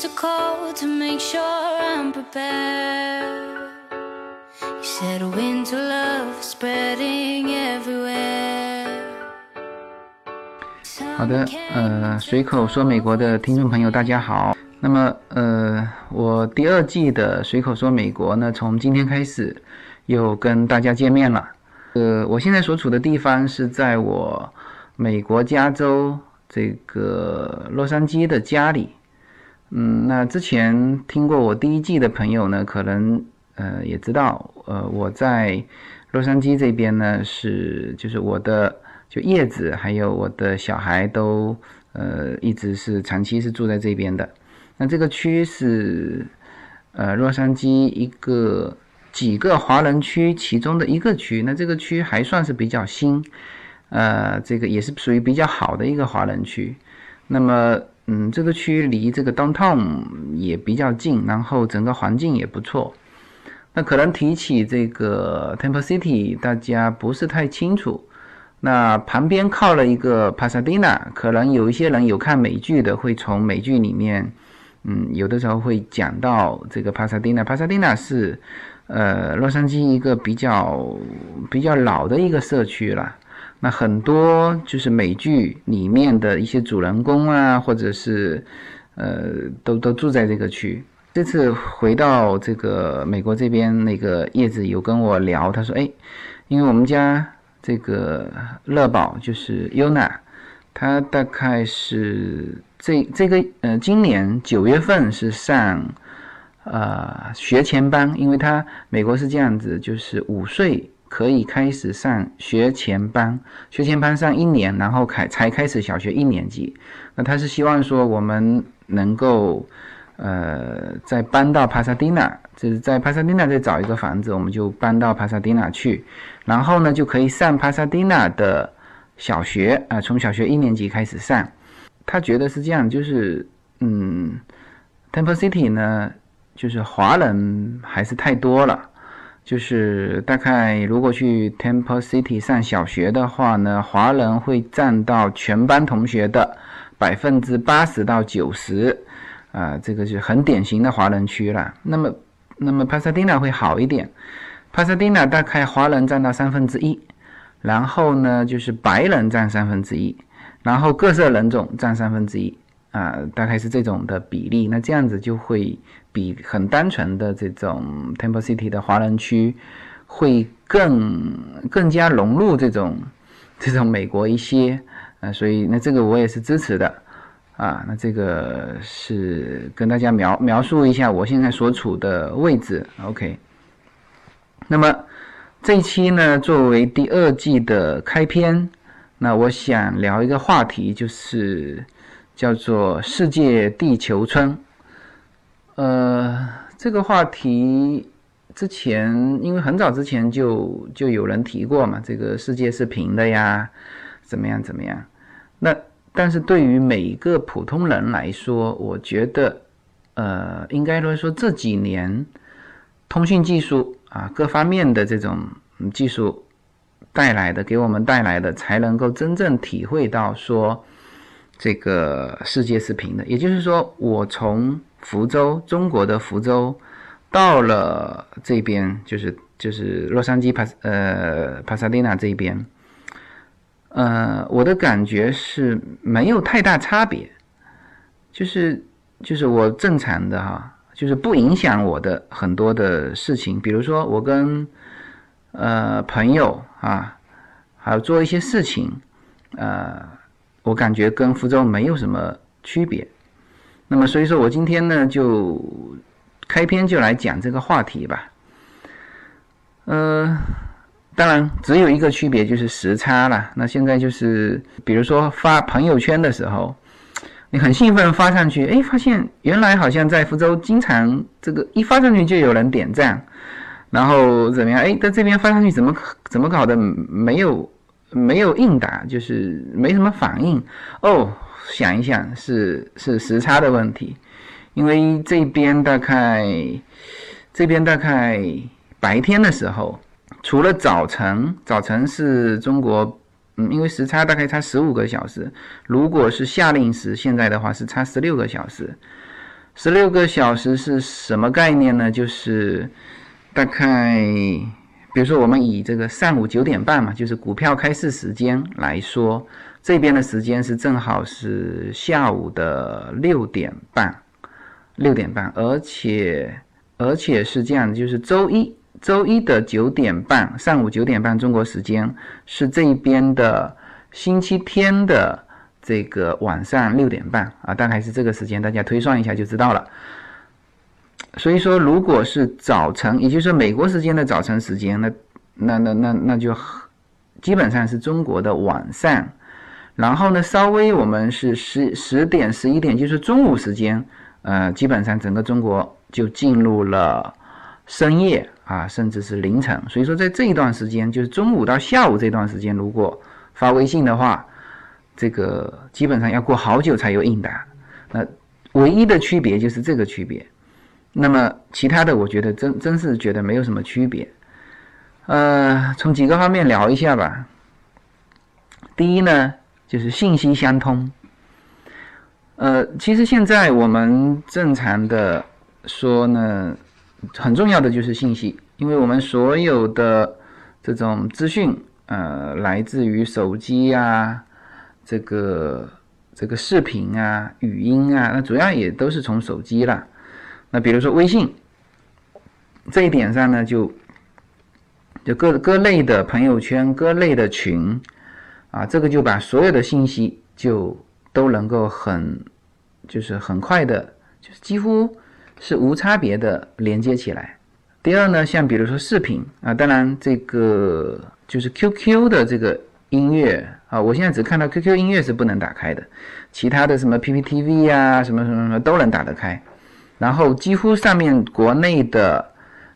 to cold to make sure I'm prepared. You said a wind to love spreading everywhere. 好的，呃，随口说美国的听众朋友，大家好。那么，呃，我第二季的随口说美国呢，从今天开始又跟大家见面了。呃，我现在所处的地方是在我美国加州这个洛杉矶的家里。嗯，那之前听过我第一季的朋友呢，可能呃也知道，呃，我在洛杉矶这边呢是就是我的就叶子还有我的小孩都呃一直是长期是住在这边的。那这个区是，呃，洛杉矶一个几个华人区其中的一个区。那这个区还算是比较新，呃，这个也是属于比较好的一个华人区。那么，嗯，这个区离这个 downtown 也比较近，然后整个环境也不错。那可能提起这个 Temple City，大家不是太清楚。那旁边靠了一个 Pasadena，可能有一些人有看美剧的，会从美剧里面。嗯，有的时候会讲到这个帕萨蒂纳。帕萨蒂纳是，呃，洛杉矶一个比较比较老的一个社区了。那很多就是美剧里面的一些主人公啊，或者是，呃，都都住在这个区。这次回到这个美国这边，那个叶子有跟我聊，他说：“哎，因为我们家这个乐宝就是 Yuna，他大概是。”这这个呃，今年九月份是上呃学前班，因为他美国是这样子，就是五岁可以开始上学前班，学前班上一年，然后开才开始小学一年级。那他是希望说我们能够呃再搬到帕萨蒂纳，就是在帕萨蒂纳再找一个房子，我们就搬到帕萨蒂纳去，然后呢就可以上帕萨蒂纳的小学啊，从小学一年级开始上。他觉得是这样，就是，嗯，Temple City 呢，就是华人还是太多了，就是大概如果去 Temple City 上小学的话呢，华人会占到全班同学的百分之八十到九十，啊，这个是很典型的华人区了。那么，那么 Pasadena 会好一点，Pasadena 大概华人占到三分之一，然后呢，就是白人占三分之一。然后各色人种占三分之一啊，大概是这种的比例。那这样子就会比很单纯的这种 Temple City 的华人区会更更加融入这种这种美国一些啊，所以那这个我也是支持的啊。那这个是跟大家描描述一下我现在所处的位置。OK，那么这一期呢，作为第二季的开篇。那我想聊一个话题，就是叫做“世界地球村”。呃，这个话题之前因为很早之前就就有人提过嘛，这个世界是平的呀，怎么样怎么样？那但是对于每一个普通人来说，我觉得，呃，应该来说这几年通讯技术啊，各方面的这种技术。带来的给我们带来的，才能够真正体会到说，这个世界是平的。也就是说，我从福州，中国的福州，到了这边，就是就是洛杉矶帕呃帕萨蒂纳这边，呃，我的感觉是没有太大差别，就是就是我正常的哈，就是不影响我的很多的事情，比如说我跟。呃，朋友啊，还有做一些事情，呃，我感觉跟福州没有什么区别。那么，所以说我今天呢，就开篇就来讲这个话题吧。呃，当然只有一个区别就是时差了。那现在就是，比如说发朋友圈的时候，你很兴奋发上去，哎，发现原来好像在福州经常这个一发上去就有人点赞。然后怎么样？哎，在这边发上去怎么怎么搞的？没有没有应答，就是没什么反应。哦，想一想，是是时差的问题，因为这边大概这边大概白天的时候，除了早晨，早晨是中国，嗯，因为时差大概差十五个小时。如果是夏令时，现在的话是差十六个小时。十六个小时是什么概念呢？就是大概，比如说我们以这个上午九点半嘛，就是股票开市时间来说，这边的时间是正好是下午的六点半，六点半，而且而且是这样，就是周一周一的九点半，上午九点半中国时间是这边的星期天的。这个晚上六点半啊，大概是这个时间，大家推算一下就知道了。所以说，如果是早晨，也就是美国时间的早晨时间，那那那那那就基本上是中国的晚上。然后呢，稍微我们是十十点十一点，就是中午时间，呃，基本上整个中国就进入了深夜啊，甚至是凌晨。所以说，在这一段时间，就是中午到下午这段时间，如果发微信的话。这个基本上要过好久才有应答，那唯一的区别就是这个区别。那么其他的，我觉得真真是觉得没有什么区别。呃，从几个方面聊一下吧。第一呢，就是信息相通。呃，其实现在我们正常的说呢，很重要的就是信息，因为我们所有的这种资讯，呃，来自于手机呀。这个这个视频啊、语音啊，那主要也都是从手机了。那比如说微信这一点上呢，就就各各类的朋友圈、各类的群啊，这个就把所有的信息就都能够很就是很快的，就是几乎是无差别的连接起来。第二呢，像比如说视频啊，当然这个就是 QQ 的这个音乐。啊，我现在只看到 QQ 音乐是不能打开的，其他的什么 PPTV 呀，什么什么什么都能打得开。然后几乎上面国内的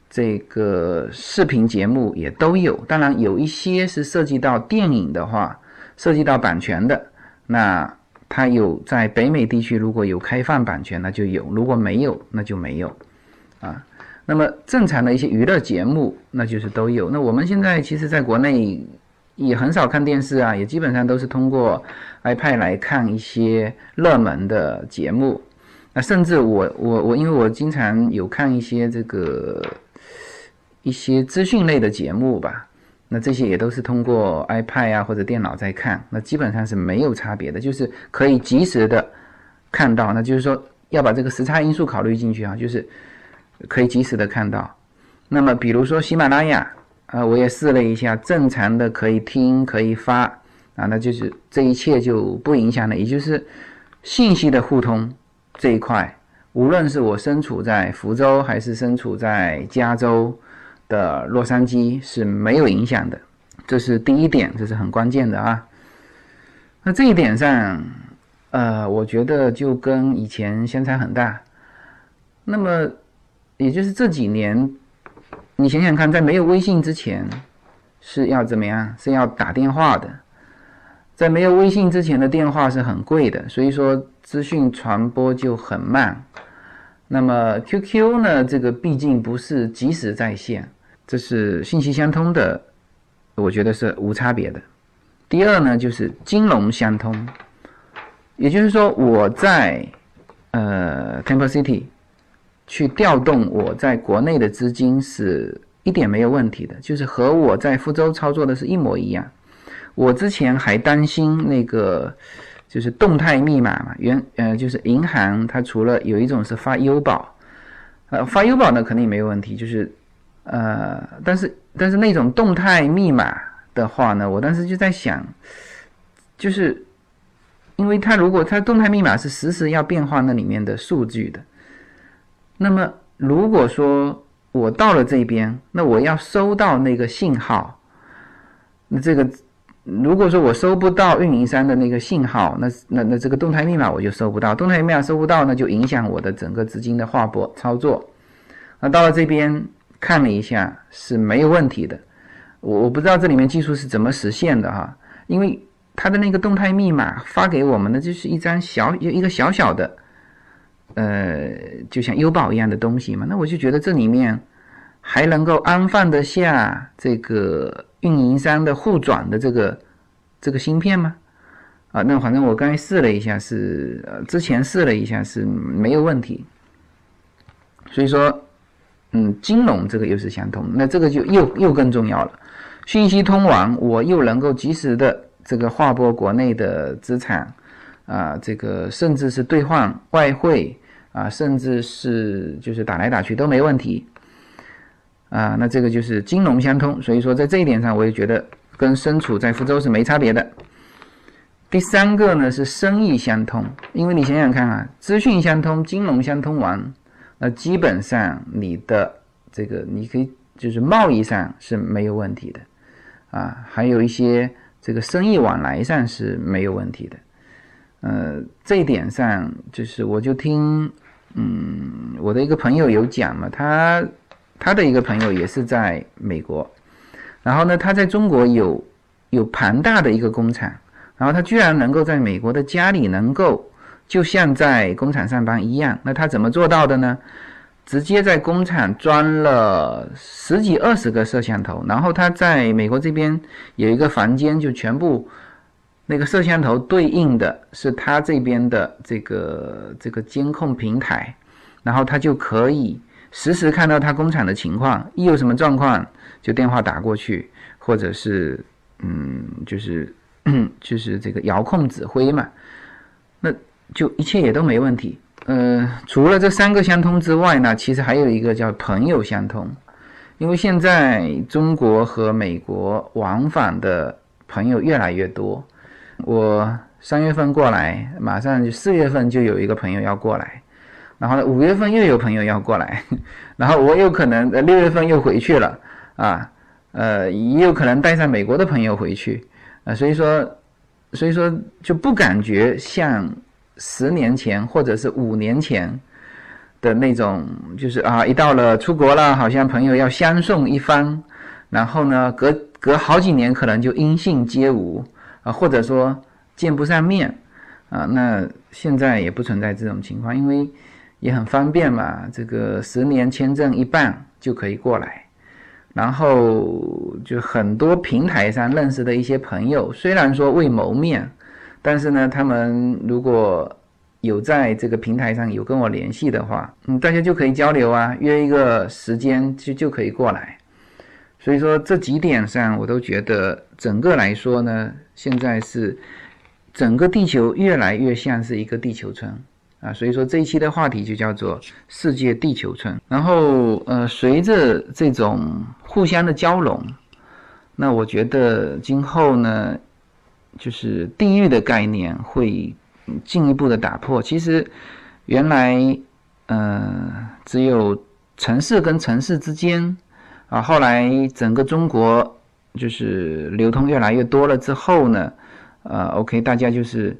这个视频节目也都有，当然有一些是涉及到电影的话，涉及到版权的，那它有在北美地区如果有开放版权，那就有；如果没有，那就没有。啊，那么正常的一些娱乐节目，那就是都有。那我们现在其实在国内。也很少看电视啊，也基本上都是通过 iPad 来看一些热门的节目。那甚至我我我，因为我经常有看一些这个一些资讯类的节目吧，那这些也都是通过 iPad 啊或者电脑在看，那基本上是没有差别的，就是可以及时的看到。那就是说要把这个时差因素考虑进去啊，就是可以及时的看到。那么比如说喜马拉雅。啊，我也试了一下，正常的可以听可以发啊，那就是这一切就不影响了。也就是信息的互通这一块，无论是我身处在福州还是身处在加州的洛杉矶是没有影响的，这是第一点，这是很关键的啊。那这一点上，呃，我觉得就跟以前相差很大。那么，也就是这几年。你想想看，在没有微信之前，是要怎么样？是要打电话的。在没有微信之前的电话是很贵的，所以说资讯传播就很慢。那么 QQ 呢？这个毕竟不是即时在线，这是信息相通的，我觉得是无差别的。第二呢，就是金融相通，也就是说我在呃 Temple City。去调动我在国内的资金是一点没有问题的，就是和我在福州操作的是一模一样。我之前还担心那个就是动态密码嘛，原呃就是银行它除了有一种是发优保，呃发优保呢肯定没有问题，就是呃但是但是那种动态密码的话呢，我当时就在想，就是因为它如果它动态密码是实时要变化那里面的数据的。那么，如果说我到了这边，那我要收到那个信号，那这个如果说我收不到运营商的那个信号，那那那这个动态密码我就收不到，动态密码收不到，那就影响我的整个资金的划拨操作。那到了这边看了一下是没有问题的，我我不知道这里面技术是怎么实现的哈，因为它的那个动态密码发给我们的就是一张小一个小小的。呃，就像优宝一样的东西嘛，那我就觉得这里面还能够安放得下这个运营商的互转的这个这个芯片吗？啊，那反正我刚才试了一下，是呃之前试了一下是没有问题。所以说，嗯，金融这个又是相通，那这个就又又更重要了。信息通往，我又能够及时的这个划拨国内的资产，啊，这个甚至是兑换外汇啊，甚至是就是打来打去都没问题，啊，那这个就是金融相通。所以说，在这一点上，我也觉得跟身处在福州是没差别的。第三个呢是生意相通，因为你想想看啊，资讯相通、金融相通完，那基本上你的这个你可以就是贸易上是没有问题的，啊，还有一些这个生意往来上是没有问题的，呃，这一点上就是我就听，嗯，我的一个朋友有讲嘛，他他的一个朋友也是在美国，然后呢，他在中国有有庞大的一个工厂。然后他居然能够在美国的家里能够就像在工厂上班一样，那他怎么做到的呢？直接在工厂装了十几二十个摄像头，然后他在美国这边有一个房间，就全部那个摄像头对应的是他这边的这个这个监控平台，然后他就可以实时看到他工厂的情况，一有什么状况就电话打过去，或者是嗯就是。就是这个遥控指挥嘛，那就一切也都没问题。呃，除了这三个相通之外呢，其实还有一个叫朋友相通，因为现在中国和美国往返的朋友越来越多。我三月份过来，马上就四月份就有一个朋友要过来，然后呢五月份又有朋友要过来，然后我有可能呃六月份又回去了啊，呃也有可能带上美国的朋友回去。啊，所以说，所以说就不感觉像十年前或者是五年前的那种，就是啊，一到了出国了，好像朋友要相送一番，然后呢，隔隔好几年可能就音信皆无啊，或者说见不上面啊。那现在也不存在这种情况，因为也很方便嘛，这个十年签证一办就可以过来。然后就很多平台上认识的一些朋友，虽然说未谋面，但是呢，他们如果有在这个平台上有跟我联系的话，嗯，大家就可以交流啊，约一个时间就就可以过来。所以说这几点上，我都觉得整个来说呢，现在是整个地球越来越像是一个地球村。啊，所以说这一期的话题就叫做世界地球村。然后，呃，随着这种互相的交融，那我觉得今后呢，就是地域的概念会进一步的打破。其实原来，呃，只有城市跟城市之间啊，后来整个中国就是流通越来越多了之后呢，呃，OK，大家就是。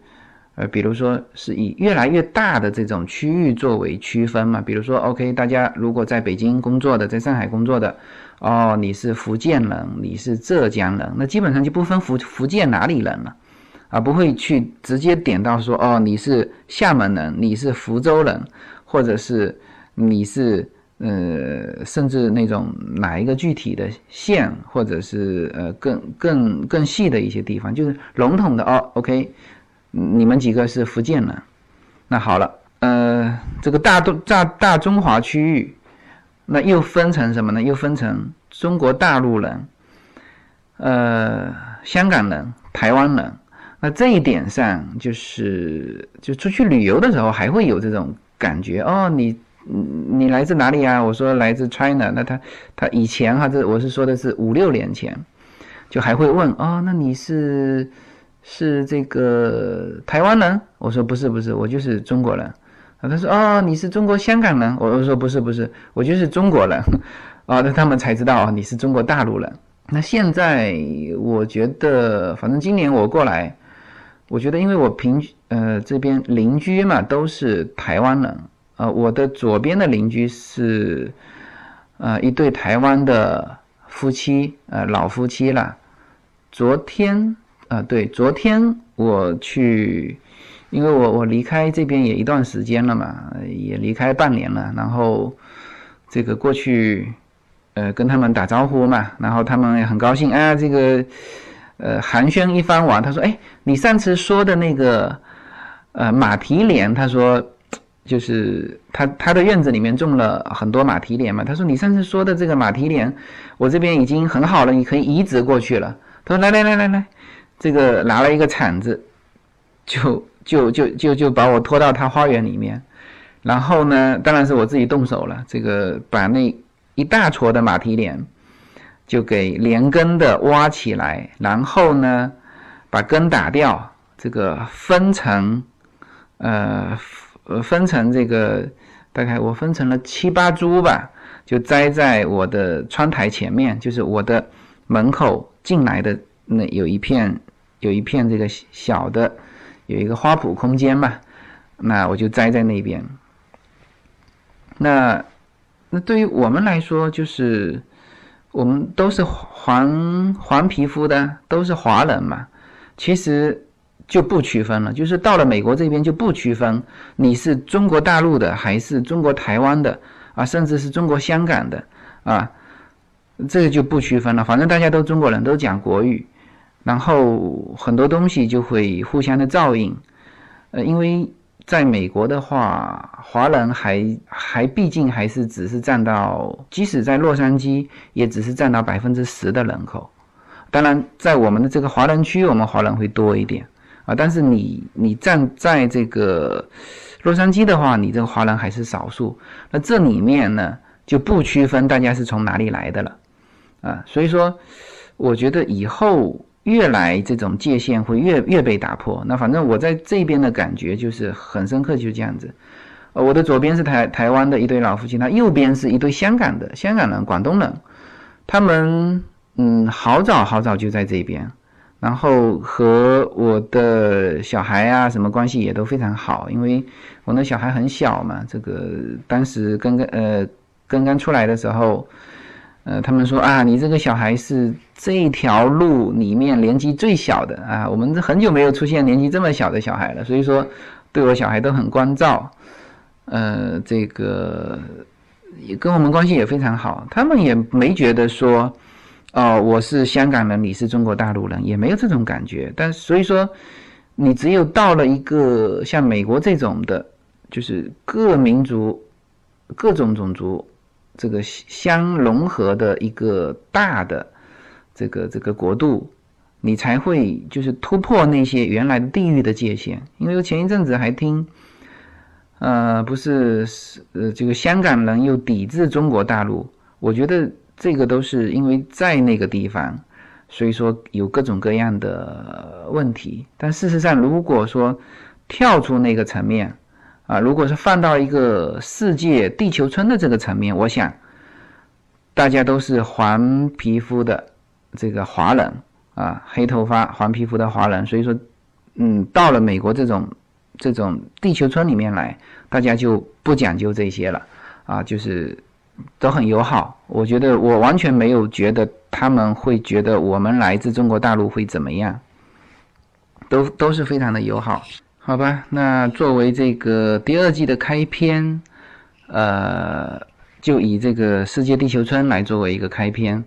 呃，比如说是以越来越大的这种区域作为区分嘛，比如说，OK，大家如果在北京工作的，在上海工作的，哦，你是福建人，你是浙江人，那基本上就不分福福建哪里人了，啊，不会去直接点到说，哦，你是厦门人，你是福州人，或者是你是呃，甚至那种哪一个具体的县，或者是呃更更更细的一些地方，就是笼统的哦，OK。你们几个是福建人，那好了，呃，这个大东大大中华区域，那又分成什么呢？又分成中国大陆人，呃，香港人、台湾人。那这一点上，就是就出去旅游的时候，还会有这种感觉哦。你你来自哪里啊？我说来自 China。那他他以前哈，这我是说的是五六年前，就还会问哦，那你是？是这个台湾人，我说不是不是，我就是中国人。啊，他说哦，你是中国香港人，我说不是不是，我就是中国人。啊，那他们才知道啊，你是中国大陆人。那现在我觉得，反正今年我过来，我觉得因为我平呃这边邻居嘛都是台湾人啊，我的左边的邻居是呃一对台湾的夫妻，呃老夫妻了。昨天。啊，对，昨天我去，因为我我离开这边也一段时间了嘛，也离开半年了，然后这个过去，呃，跟他们打招呼嘛，然后他们也很高兴啊，这个呃寒暄一番完，他说，哎，你上次说的那个呃马蹄莲，他说，就是他他的院子里面种了很多马蹄莲嘛。他说：“你上次说的这个马蹄莲，我这边已经很好了，你可以移植过去了。”他说：“来来来来来，这个拿了一个铲子，就就就就就把我拖到他花园里面。然后呢，当然是我自己动手了，这个把那一大撮的马蹄莲就给连根的挖起来，然后呢，把根打掉，这个分成。”呃，分成这个，大概我分成了七八株吧，就栽在我的窗台前面，就是我的门口进来的那有一片，有一片这个小的，有一个花圃空间嘛，那我就栽在那边。那那对于我们来说，就是我们都是黄黄皮肤的，都是华人嘛，其实。就不区分了，就是到了美国这边就不区分你是中国大陆的还是中国台湾的啊，甚至是中国香港的啊，这个就不区分了。反正大家都中国人，都讲国语，然后很多东西就会互相的照应。呃，因为在美国的话，华人还还毕竟还是只是占到，即使在洛杉矶，也只是占到百分之十的人口。当然，在我们的这个华人区，我们华人会多一点。啊，但是你你站在这个洛杉矶的话，你这个华人还是少数。那这里面呢，就不区分大家是从哪里来的了，啊，所以说，我觉得以后越来这种界限会越越被打破。那反正我在这边的感觉就是很深刻，就是这样子。呃，我的左边是台台湾的一对老夫妻，他右边是一对香港的香港人、广东人，他们嗯，好早好早就在这边。然后和我的小孩啊，什么关系也都非常好，因为我那小孩很小嘛，这个当时刚刚呃刚刚出来的时候，呃他们说啊，你这个小孩是这条路里面年纪最小的啊，我们这很久没有出现年纪这么小的小孩了，所以说对我小孩都很关照，呃这个也跟我们关系也非常好，他们也没觉得说。哦，我是香港人，你是中国大陆人，也没有这种感觉。但所以说，你只有到了一个像美国这种的，就是各民族、各种种族这个相融合的一个大的这个这个国度，你才会就是突破那些原来地域的界限。因为前一阵子还听，呃，不是是呃，这个香港人又抵制中国大陆，我觉得。这个都是因为在那个地方，所以说有各种各样的问题。但事实上，如果说跳出那个层面，啊，如果是放到一个世界地球村的这个层面，我想大家都是黄皮肤的这个华人啊，黑头发黄皮肤的华人，所以说，嗯，到了美国这种这种地球村里面来，大家就不讲究这些了啊，就是。都很友好，我觉得我完全没有觉得他们会觉得我们来自中国大陆会怎么样，都都是非常的友好，好吧？那作为这个第二季的开篇，呃，就以这个世界地球村来作为一个开篇。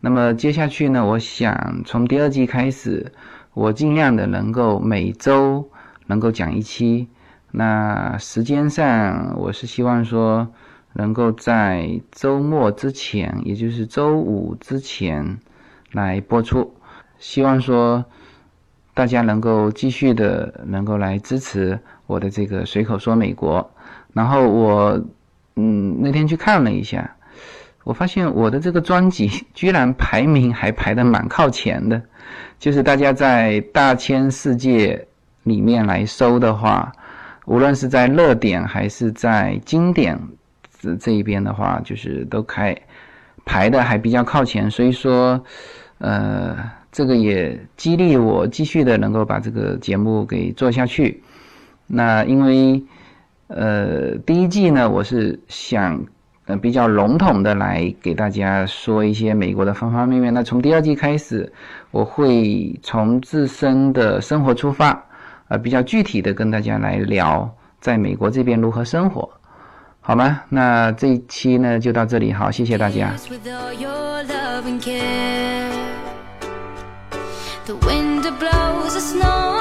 那么接下去呢，我想从第二季开始，我尽量的能够每周能够讲一期。那时间上，我是希望说。能够在周末之前，也就是周五之前来播出，希望说大家能够继续的能够来支持我的这个随口说美国。然后我嗯那天去看了一下，我发现我的这个专辑 居然排名还排的蛮靠前的，就是大家在大千世界里面来搜的话，无论是在热点还是在经典。这这一边的话，就是都开排的还比较靠前，所以说，呃，这个也激励我继续的能够把这个节目给做下去。那因为，呃，第一季呢，我是想呃比较笼统的来给大家说一些美国的方方面面。那从第二季开始，我会从自身的生活出发，呃，比较具体的跟大家来聊在美国这边如何生活。好吗？那这一期呢就到这里，好，谢谢大家。The wind blows the snow